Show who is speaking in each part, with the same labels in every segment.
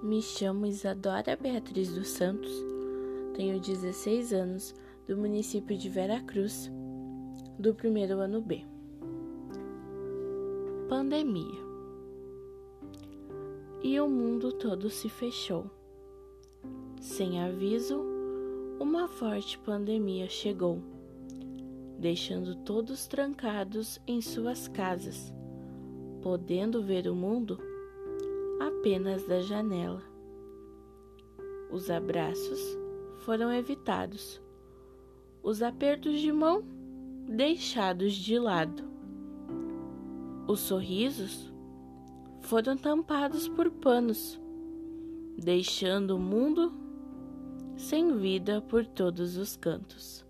Speaker 1: Me chamo Isadora Beatriz dos Santos, tenho 16 anos, do município de Vera Cruz, do primeiro ano B. Pandemia. E o mundo todo se fechou. Sem aviso, uma forte pandemia chegou, deixando todos trancados em suas casas, podendo ver o mundo apenas da janela. Os abraços foram evitados, os apertos de mão deixados de lado. Os sorrisos foram tampados por panos, deixando o mundo sem vida por todos os cantos.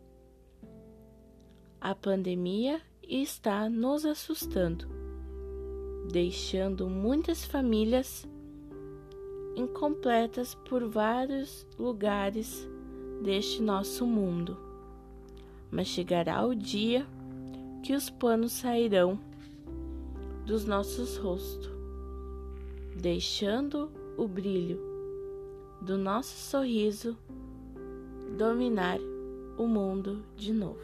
Speaker 1: A pandemia está nos assustando deixando muitas famílias incompletas por vários lugares deste nosso mundo. Mas chegará o dia que os panos sairão dos nossos rostos, deixando o brilho do nosso sorriso dominar o mundo de novo.